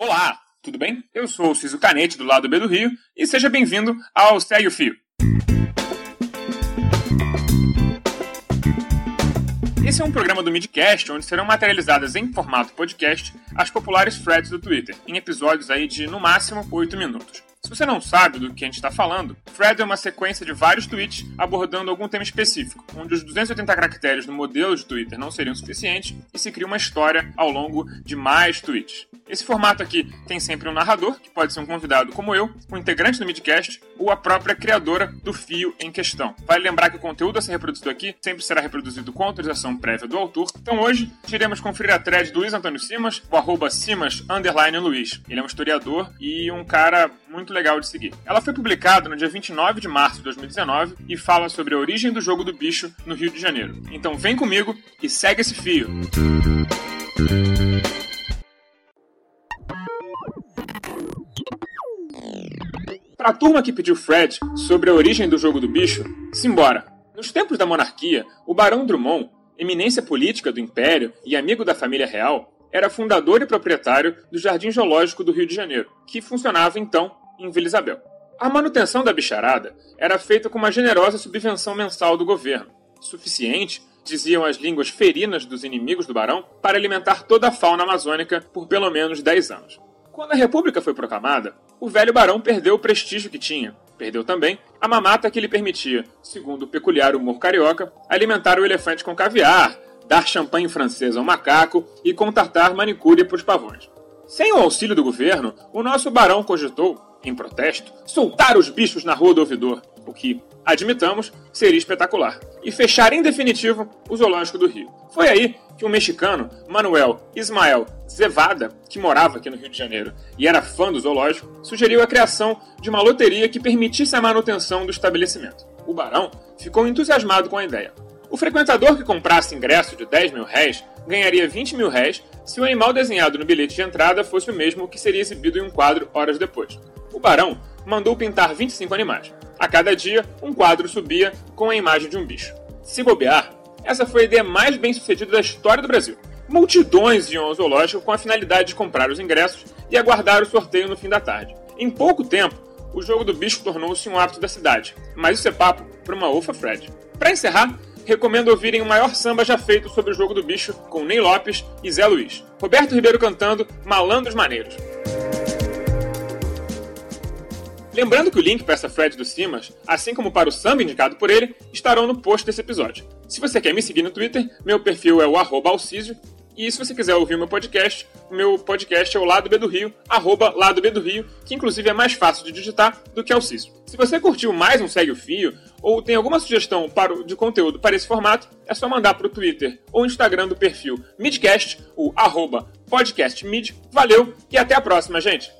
Olá, tudo bem? Eu sou o Ciso Canete, do lado B do Rio, e seja bem-vindo ao Segue o Fio. Esse é um programa do Midcast onde serão materializadas em formato podcast as populares threads do Twitter, em episódios aí de no máximo 8 minutos. Se você não sabe do que a gente está falando, thread é uma sequência de vários tweets abordando algum tema específico, onde os 280 caracteres no modelo de Twitter não seriam suficientes e se cria uma história ao longo de mais tweets. Esse formato aqui tem sempre um narrador, que pode ser um convidado como eu, um integrante do Midcast ou a própria criadora do fio em questão. Vale lembrar que o conteúdo a ser reproduzido aqui sempre será reproduzido com autorização prévia do autor. Então hoje iremos conferir a thread do Luiz Antônio Simas, o arroba Simas Luiz. Ele é um historiador e um cara muito legal de seguir. Ela foi publicada no dia 29 de março de 2019 e fala sobre a origem do jogo do bicho no Rio de Janeiro. Então vem comigo e segue esse fio. Para a turma que pediu Fred sobre a origem do jogo do bicho, simbora! Nos tempos da monarquia, o Barão Drummond, eminência política do Império e amigo da família real, era fundador e proprietário do Jardim Zoológico do Rio de Janeiro, que funcionava então em Vila Isabel. A manutenção da bicharada era feita com uma generosa subvenção mensal do governo, suficiente, diziam as línguas ferinas dos inimigos do barão, para alimentar toda a fauna amazônica por pelo menos 10 anos. Quando a República foi proclamada, o velho barão perdeu o prestígio que tinha. Perdeu também a mamata que lhe permitia, segundo o peculiar humor carioca, alimentar o elefante com caviar, dar champanhe francês ao macaco e contratar manicure para os pavões. Sem o auxílio do governo, o nosso barão cogitou, em protesto, soltar os bichos na rua do ouvidor, o que, admitamos, seria espetacular, e fechar em definitivo o zoológico do Rio. Foi aí que um mexicano, Manuel Ismael Zevada, que morava aqui no Rio de Janeiro e era fã do zoológico, sugeriu a criação de uma loteria que permitisse a manutenção do estabelecimento. O barão ficou entusiasmado com a ideia. O frequentador que comprasse ingresso de 10 mil réis ganharia 20 mil réis se o animal desenhado no bilhete de entrada fosse o mesmo que seria exibido em um quadro horas depois. O barão mandou pintar 25 animais. A cada dia, um quadro subia com a imagem de um bicho. Se bobear, essa foi a ideia mais bem sucedida da história do Brasil. Multidões iam ao zoológico com a finalidade de comprar os ingressos e aguardar o sorteio no fim da tarde. Em pouco tempo, o jogo do bicho tornou-se um hábito da cidade, mas isso é papo para uma ufa Fred. Para encerrar, recomendo ouvirem o maior samba já feito sobre o jogo do bicho com Ney Lopes e Zé Luiz. Roberto Ribeiro cantando Malandros Maneiros. Lembrando que o link para essa thread do Simas, assim como para o samba indicado por ele, estarão no post desse episódio. Se você quer me seguir no Twitter, meu perfil é o arroba Alcísio, e se você quiser ouvir meu podcast, o meu podcast é o Lado B do Rio, arroba Lado B do Rio, que inclusive é mais fácil de digitar do que Alcísio. Se você curtiu mais um Segue o Fio, ou tem alguma sugestão para de conteúdo para esse formato, é só mandar para o Twitter ou Instagram do perfil Midcast, o arroba podcastmid. Valeu e até a próxima, gente!